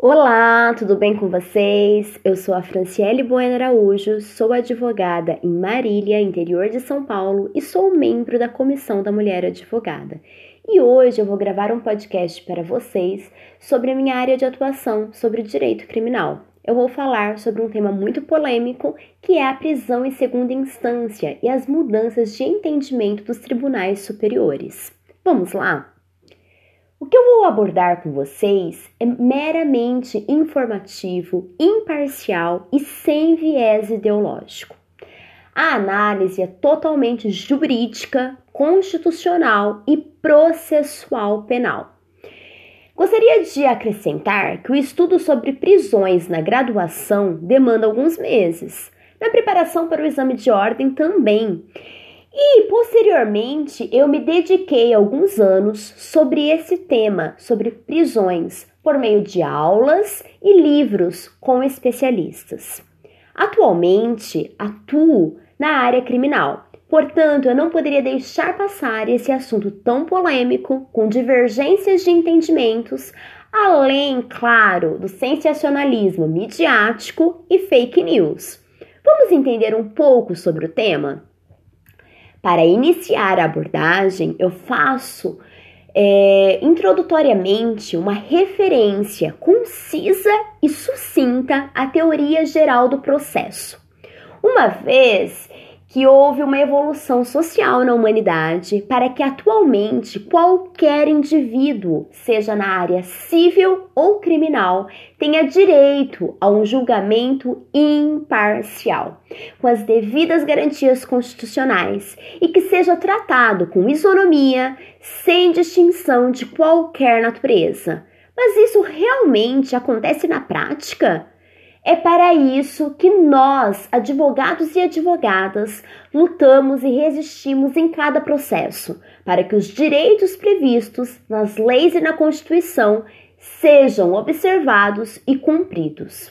Olá, tudo bem com vocês? Eu sou a Franciele Bueno Araújo, sou advogada em Marília, interior de São Paulo, e sou membro da Comissão da Mulher Advogada. E hoje eu vou gravar um podcast para vocês sobre a minha área de atuação, sobre o direito criminal. Eu vou falar sobre um tema muito polêmico, que é a prisão em segunda instância e as mudanças de entendimento dos tribunais superiores. Vamos lá? O que eu vou abordar com vocês é meramente informativo, imparcial e sem viés ideológico. A análise é totalmente jurídica, constitucional e processual penal. Gostaria de acrescentar que o estudo sobre prisões na graduação demanda alguns meses, na preparação para o exame de ordem também, e posteriormente eu me dediquei alguns anos sobre esse tema, sobre prisões, por meio de aulas e livros com especialistas. Atualmente atuo na área criminal, portanto eu não poderia deixar passar esse assunto tão polêmico, com divergências de entendimentos, além, claro, do sensacionalismo midiático e fake news. Vamos entender um pouco sobre o tema? Para iniciar a abordagem, eu faço é, introdutoriamente uma referência concisa e sucinta à teoria geral do processo. Uma vez que houve uma evolução social na humanidade para que atualmente qualquer indivíduo, seja na área civil ou criminal, tenha direito a um julgamento imparcial, com as devidas garantias constitucionais e que seja tratado com isonomia, sem distinção de qualquer natureza. Mas isso realmente acontece na prática? É para isso que nós, advogados e advogadas, lutamos e resistimos em cada processo, para que os direitos previstos nas leis e na Constituição sejam observados e cumpridos.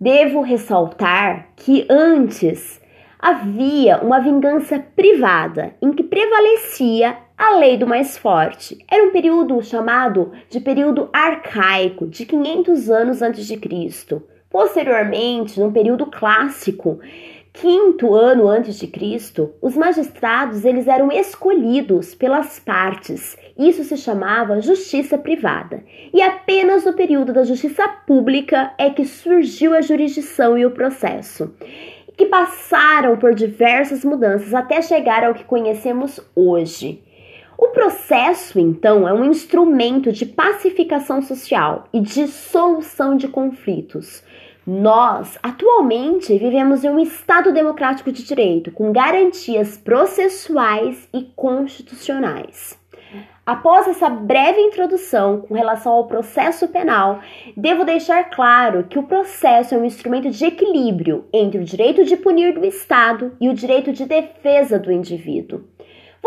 Devo ressaltar que antes havia uma vingança privada em que prevalecia a lei do mais forte. Era um período chamado de período arcaico, de 500 anos antes de Cristo. Posteriormente, no período clássico, quinto ano antes de Cristo, os magistrados eles eram escolhidos pelas partes. Isso se chamava justiça privada. E apenas no período da justiça pública é que surgiu a jurisdição e o processo que passaram por diversas mudanças até chegar ao que conhecemos hoje. O processo, então, é um instrumento de pacificação social e de solução de conflitos. Nós, atualmente, vivemos em um Estado democrático de direito, com garantias processuais e constitucionais. Após essa breve introdução com relação ao processo penal, devo deixar claro que o processo é um instrumento de equilíbrio entre o direito de punir do Estado e o direito de defesa do indivíduo.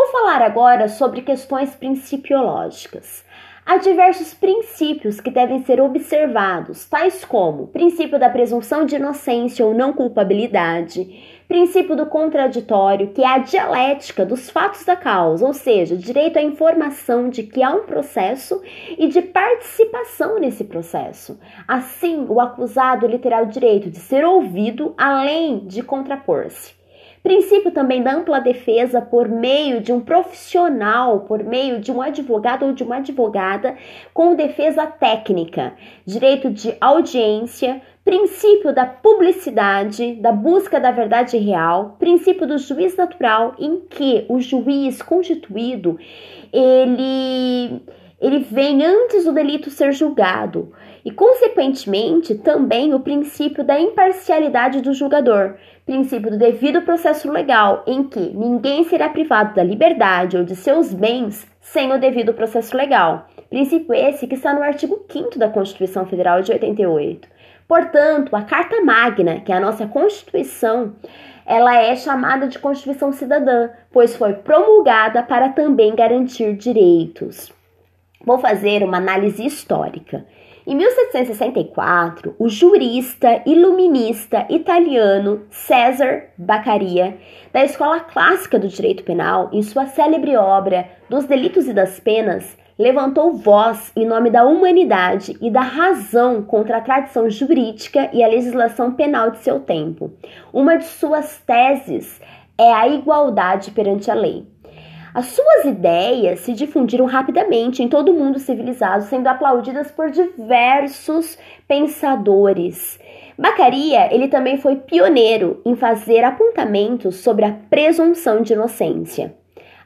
Vou falar agora sobre questões principiológicas. Há diversos princípios que devem ser observados, tais como princípio da presunção de inocência ou não culpabilidade, princípio do contraditório, que é a dialética dos fatos da causa, ou seja, direito à informação de que há um processo e de participação nesse processo. Assim, o acusado ele terá o direito de ser ouvido além de contrapor-se. Princípio também da ampla defesa por meio de um profissional, por meio de um advogado ou de uma advogada com defesa técnica, direito de audiência, princípio da publicidade, da busca da verdade real, princípio do juiz natural, em que o juiz constituído ele ele vem antes do delito ser julgado e, consequentemente, também o princípio da imparcialidade do julgador, princípio do devido processo legal, em que ninguém será privado da liberdade ou de seus bens sem o devido processo legal. Princípio esse que está no artigo 5 da Constituição Federal de 88. Portanto, a Carta Magna, que é a nossa Constituição, ela é chamada de Constituição Cidadã, pois foi promulgada para também garantir direitos. Vou fazer uma análise histórica. Em 1764, o jurista iluminista italiano César Beccaria, da Escola Clássica do Direito Penal, em sua célebre obra Dos Delitos e das Penas, levantou voz em nome da humanidade e da razão contra a tradição jurídica e a legislação penal de seu tempo. Uma de suas teses é a igualdade perante a lei. As suas ideias se difundiram rapidamente em todo o mundo civilizado, sendo aplaudidas por diversos pensadores. Bacaria, ele também foi pioneiro em fazer apontamentos sobre a presunção de inocência.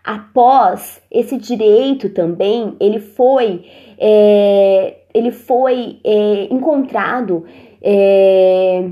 Após esse direito também, ele foi, é, ele foi é, encontrado é,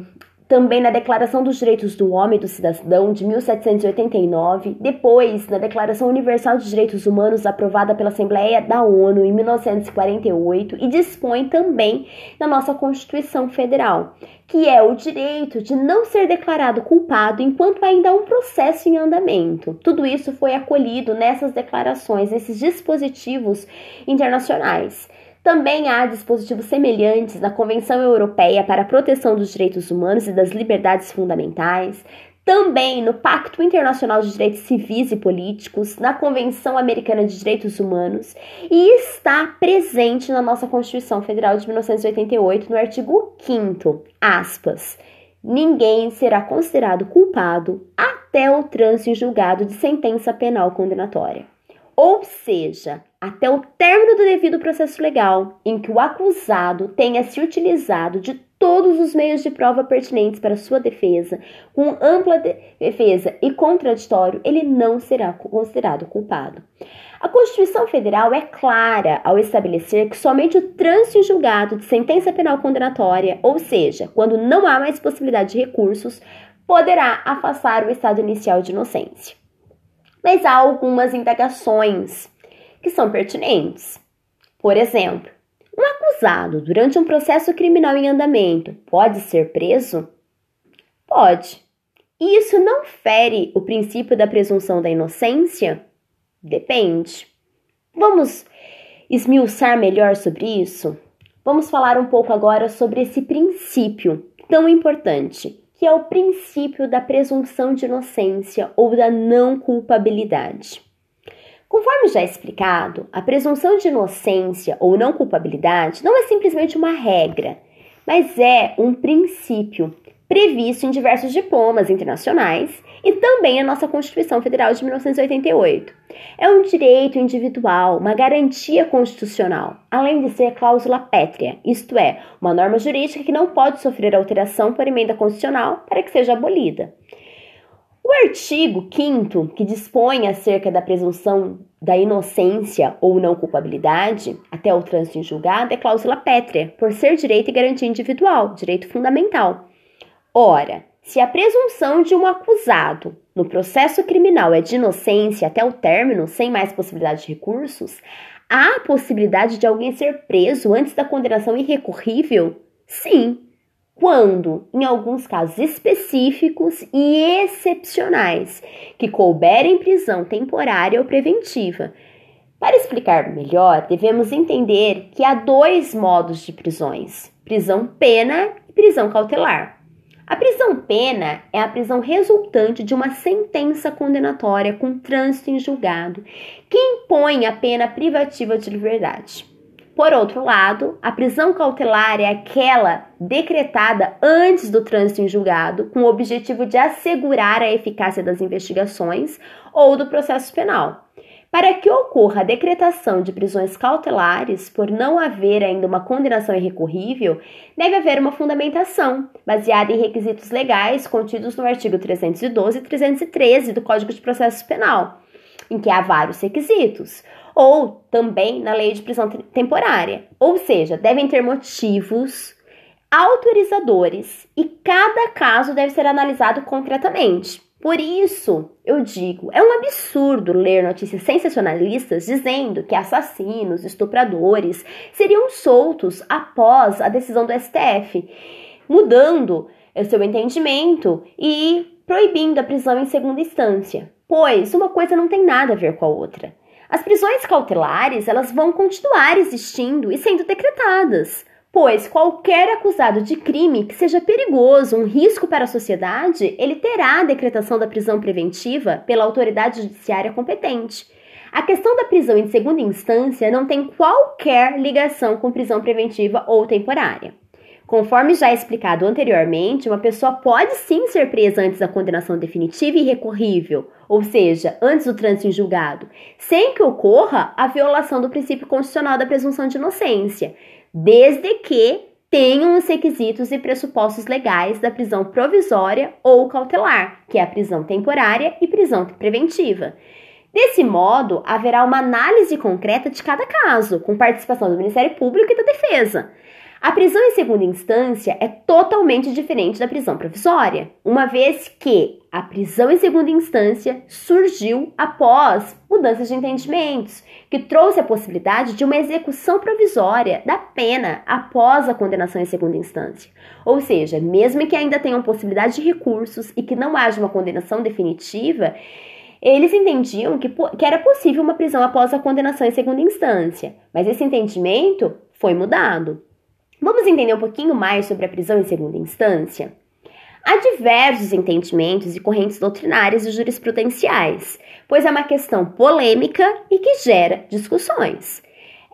também na Declaração dos Direitos do Homem e do Cidadão de 1789, depois na Declaração Universal de Direitos Humanos aprovada pela Assembleia da ONU em 1948 e dispõe também na nossa Constituição Federal, que é o direito de não ser declarado culpado enquanto ainda há um processo em andamento. Tudo isso foi acolhido nessas declarações, nesses dispositivos internacionais. Também há dispositivos semelhantes na Convenção Europeia para a Proteção dos Direitos Humanos e das Liberdades Fundamentais, também no Pacto Internacional de Direitos Civis e Políticos, na Convenção Americana de Direitos Humanos e está presente na nossa Constituição Federal de 1988, no artigo 5 aspas. Ninguém será considerado culpado até o trânsito em julgado de sentença penal condenatória. Ou seja, até o término do devido processo legal, em que o acusado tenha se utilizado de todos os meios de prova pertinentes para sua defesa, com ampla defesa e contraditório, ele não será considerado culpado. A Constituição Federal é clara ao estabelecer que somente o trânsito em julgado de sentença penal condenatória, ou seja, quando não há mais possibilidade de recursos, poderá afastar o estado inicial de inocência. Mas há algumas indagações que são pertinentes. Por exemplo, um acusado durante um processo criminal em andamento pode ser preso? Pode. E isso não fere o princípio da presunção da inocência? Depende. Vamos esmiuçar melhor sobre isso? Vamos falar um pouco agora sobre esse princípio tão importante, que é o princípio da presunção de inocência ou da não culpabilidade. Conforme já explicado, a presunção de inocência ou não culpabilidade não é simplesmente uma regra, mas é um princípio previsto em diversos diplomas internacionais e também na nossa Constituição Federal de 1988. É um direito individual, uma garantia constitucional, além de ser cláusula pétrea, isto é, uma norma jurídica que não pode sofrer alteração por emenda constitucional para que seja abolida. O artigo 5 que dispõe acerca da presunção da inocência ou não culpabilidade até o trânsito em julgado é cláusula pétrea, por ser direito e garantia individual, direito fundamental. Ora, se a presunção de um acusado no processo criminal é de inocência até o término, sem mais possibilidade de recursos, há a possibilidade de alguém ser preso antes da condenação irrecorrível? Sim, quando, em alguns casos específicos e excepcionais, que couberem prisão temporária ou preventiva. Para explicar melhor, devemos entender que há dois modos de prisões: prisão pena e prisão cautelar. A prisão pena é a prisão resultante de uma sentença condenatória com trânsito em julgado que impõe a pena privativa de liberdade. Por outro lado, a prisão cautelar é aquela decretada antes do trânsito em julgado, com o objetivo de assegurar a eficácia das investigações ou do processo penal. Para que ocorra a decretação de prisões cautelares, por não haver ainda uma condenação irrecorrível, deve haver uma fundamentação, baseada em requisitos legais contidos no artigo 312 e 313 do Código de Processo Penal, em que há vários requisitos ou também na lei de prisão temporária. Ou seja, devem ter motivos autorizadores e cada caso deve ser analisado concretamente. Por isso, eu digo, é um absurdo ler notícias sensacionalistas dizendo que assassinos, estupradores seriam soltos após a decisão do STF, mudando seu entendimento e proibindo a prisão em segunda instância, pois uma coisa não tem nada a ver com a outra. As prisões cautelares, elas vão continuar existindo e sendo decretadas, pois qualquer acusado de crime que seja perigoso, um risco para a sociedade, ele terá a decretação da prisão preventiva pela autoridade judiciária competente. A questão da prisão em segunda instância não tem qualquer ligação com prisão preventiva ou temporária. Conforme já explicado anteriormente, uma pessoa pode sim ser presa antes da condenação definitiva e recorrível, ou seja, antes do trânsito em julgado, sem que ocorra a violação do princípio constitucional da presunção de inocência, desde que tenham os requisitos e pressupostos legais da prisão provisória ou cautelar, que é a prisão temporária e prisão preventiva. Desse modo, haverá uma análise concreta de cada caso, com participação do Ministério Público e da Defesa. A prisão em segunda instância é totalmente diferente da prisão provisória, uma vez que a prisão em segunda instância surgiu após mudanças de entendimentos, que trouxe a possibilidade de uma execução provisória da pena após a condenação em segunda instância. Ou seja, mesmo que ainda tenham possibilidade de recursos e que não haja uma condenação definitiva, eles entendiam que, que era possível uma prisão após a condenação em segunda instância, mas esse entendimento foi mudado. Vamos entender um pouquinho mais sobre a prisão em segunda instância? Há diversos entendimentos e correntes doutrinárias e jurisprudenciais, pois é uma questão polêmica e que gera discussões.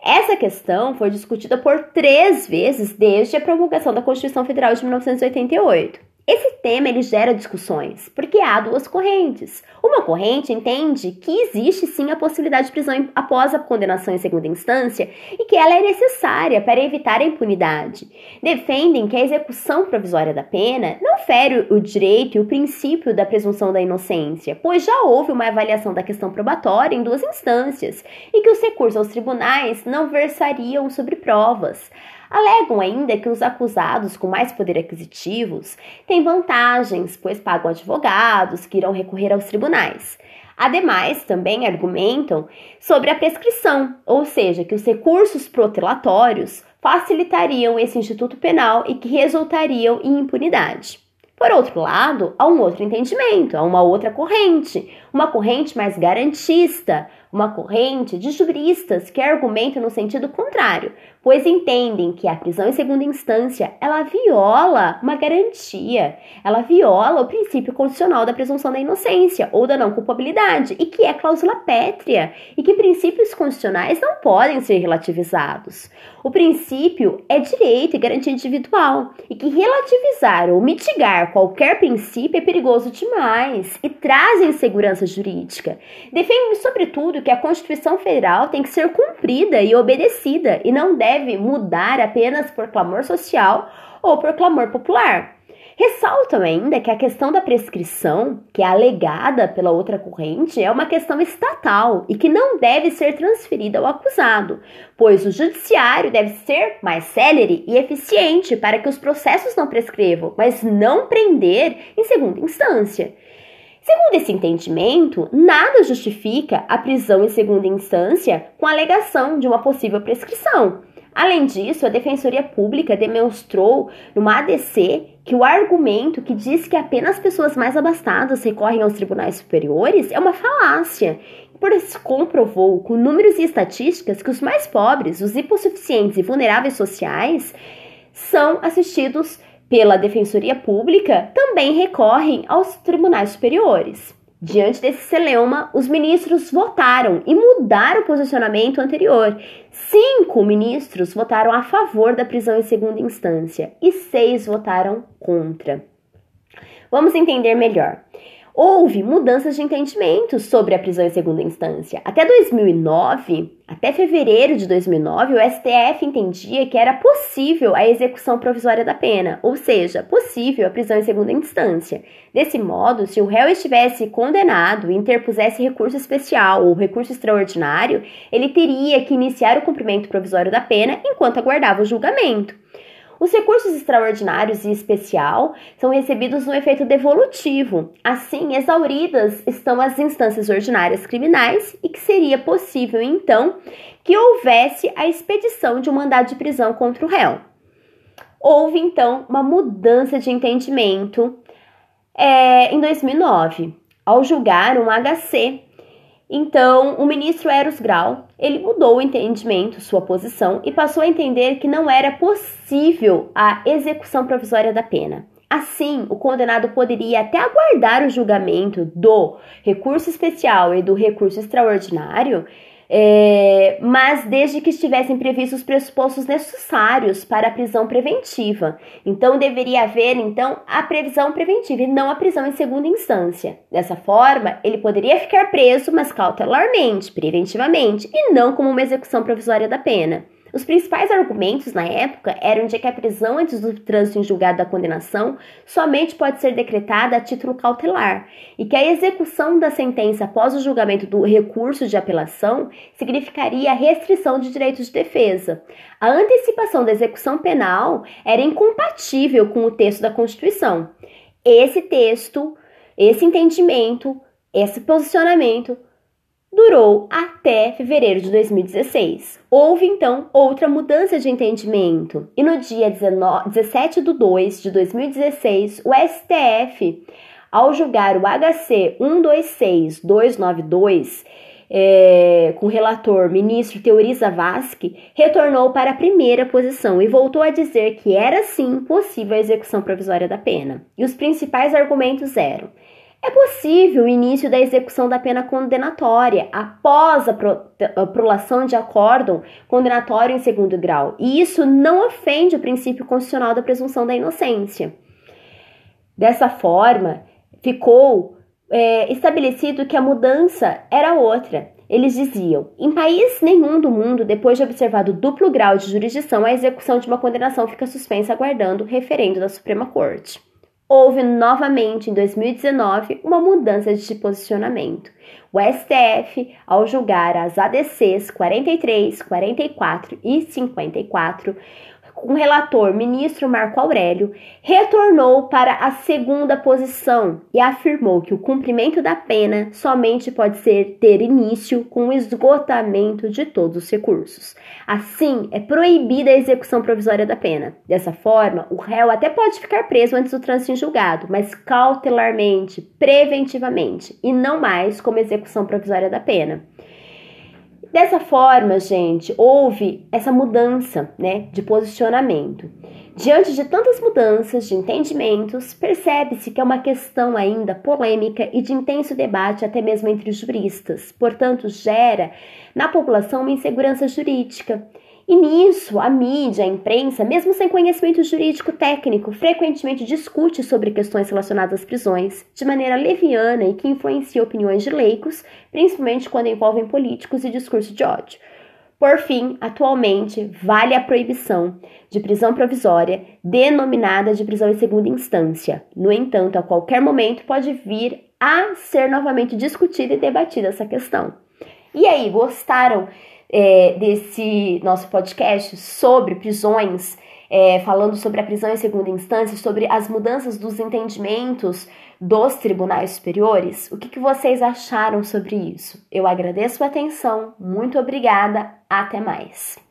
Essa questão foi discutida por três vezes desde a promulgação da Constituição Federal de 1988. Esse tema ele gera discussões, porque há duas correntes. Uma corrente entende que existe sim a possibilidade de prisão após a condenação em segunda instância e que ela é necessária para evitar a impunidade. Defendem que a execução provisória da pena não fere o direito e o princípio da presunção da inocência, pois já houve uma avaliação da questão probatória em duas instâncias e que os recursos aos tribunais não versariam sobre provas. Alegam ainda que os acusados com mais poder aquisitivos têm vantagens, pois pagam advogados que irão recorrer aos tribunais. Ademais, também argumentam sobre a prescrição, ou seja, que os recursos protelatórios facilitariam esse instituto penal e que resultariam em impunidade. Por outro lado, há um outro entendimento, há uma outra corrente, uma corrente mais garantista, uma corrente de juristas que argumentam no sentido contrário, pois entendem que a prisão em segunda instância ela viola uma garantia, ela viola o princípio constitucional da presunção da inocência ou da não culpabilidade e que é cláusula pétrea e que princípios constitucionais não podem ser relativizados. O princípio é direito e garantia individual e que relativizar ou mitigar qualquer princípio é perigoso demais e traz insegurança jurídica. Defende, sobretudo, que a Constituição Federal tem que ser cumprida e obedecida e não deve mudar apenas por clamor social ou por clamor popular. Ressaltam ainda que a questão da prescrição, que é alegada pela outra corrente, é uma questão estatal e que não deve ser transferida ao acusado, pois o judiciário deve ser mais célere e eficiente para que os processos não prescrevam, mas não prender em segunda instância. Segundo esse entendimento, nada justifica a prisão em segunda instância com a alegação de uma possível prescrição. Além disso, a Defensoria Pública demonstrou numa ADC que o argumento que diz que apenas pessoas mais abastadas recorrem aos tribunais superiores é uma falácia, por isso comprovou com números e estatísticas que os mais pobres, os hipossuficientes e vulneráveis sociais são assistidos pela Defensoria Pública também recorrem aos tribunais superiores. Diante desse celeuma, os ministros votaram e mudaram o posicionamento anterior. Cinco ministros votaram a favor da prisão em segunda instância e seis votaram contra. Vamos entender melhor houve mudanças de entendimento sobre a prisão em segunda instância. Até 2009, até fevereiro de 2009, o STF entendia que era possível a execução provisória da pena, ou seja, possível a prisão em segunda instância. Desse modo, se o réu estivesse condenado e interpusesse recurso especial ou recurso extraordinário, ele teria que iniciar o cumprimento provisório da pena enquanto aguardava o julgamento. Os recursos extraordinários e especial são recebidos no efeito devolutivo. Assim, exauridas estão as instâncias ordinárias criminais e que seria possível, então, que houvesse a expedição de um mandado de prisão contra o réu. Houve, então, uma mudança de entendimento é, em 2009, ao julgar um HC então, o ministro Eros Grau, ele mudou o entendimento, sua posição, e passou a entender que não era possível a execução provisória da pena. Assim, o condenado poderia até aguardar o julgamento do recurso especial e do recurso extraordinário é, mas desde que estivessem previstos os pressupostos necessários para a prisão preventiva. Então deveria haver então a previsão preventiva e não a prisão em segunda instância. Dessa forma, ele poderia ficar preso, mas cautelarmente, preventivamente, e não como uma execução provisória da pena. Os principais argumentos na época eram de que a prisão antes do trânsito em julgado da condenação somente pode ser decretada a título cautelar e que a execução da sentença após o julgamento do recurso de apelação significaria a restrição de direitos de defesa. A antecipação da execução penal era incompatível com o texto da Constituição. Esse texto, esse entendimento, esse posicionamento durou até fevereiro de 2016. Houve então outra mudança de entendimento e no dia 19, 17 de 2 de 2016, o STF, ao julgar o HC 126292, é, com o relator ministro Teoriza Vasque, retornou para a primeira posição e voltou a dizer que era sim possível a execução provisória da pena. E os principais argumentos eram é possível o início da execução da pena condenatória após a, pro, a prolação de acórdão condenatório em segundo grau, e isso não ofende o princípio constitucional da presunção da inocência. Dessa forma, ficou é, estabelecido que a mudança era outra. Eles diziam: em país nenhum do mundo, depois de observado duplo grau de jurisdição, a execução de uma condenação fica suspensa aguardando o referendo da Suprema Corte houve novamente em 2019 uma mudança de posicionamento. O STF, ao julgar as ADCs 43, 44 e 54, o relator ministro Marco Aurélio, retornou para a segunda posição e afirmou que o cumprimento da pena somente pode ser ter início com o esgotamento de todos os recursos. Assim, é proibida a execução provisória da pena. Dessa forma, o réu até pode ficar preso antes do trânsito em julgado, mas cautelarmente, preventivamente, e não mais como execução provisória da pena. Dessa forma, gente, houve essa mudança né, de posicionamento. Diante de tantas mudanças de entendimentos, percebe-se que é uma questão ainda polêmica e de intenso debate, até mesmo entre juristas. Portanto, gera na população uma insegurança jurídica e nisso, a mídia, a imprensa, mesmo sem conhecimento jurídico técnico, frequentemente discute sobre questões relacionadas às prisões de maneira leviana e que influencia opiniões de leigos, principalmente quando envolvem políticos e discurso de ódio. Por fim, atualmente, vale a proibição de prisão provisória, denominada de prisão em segunda instância. No entanto, a qualquer momento pode vir a ser novamente discutida e debatida essa questão. E aí, gostaram é, desse nosso podcast sobre prisões, é, falando sobre a prisão em segunda instância, sobre as mudanças dos entendimentos dos tribunais superiores. O que, que vocês acharam sobre isso? Eu agradeço a atenção, muito obrigada, até mais.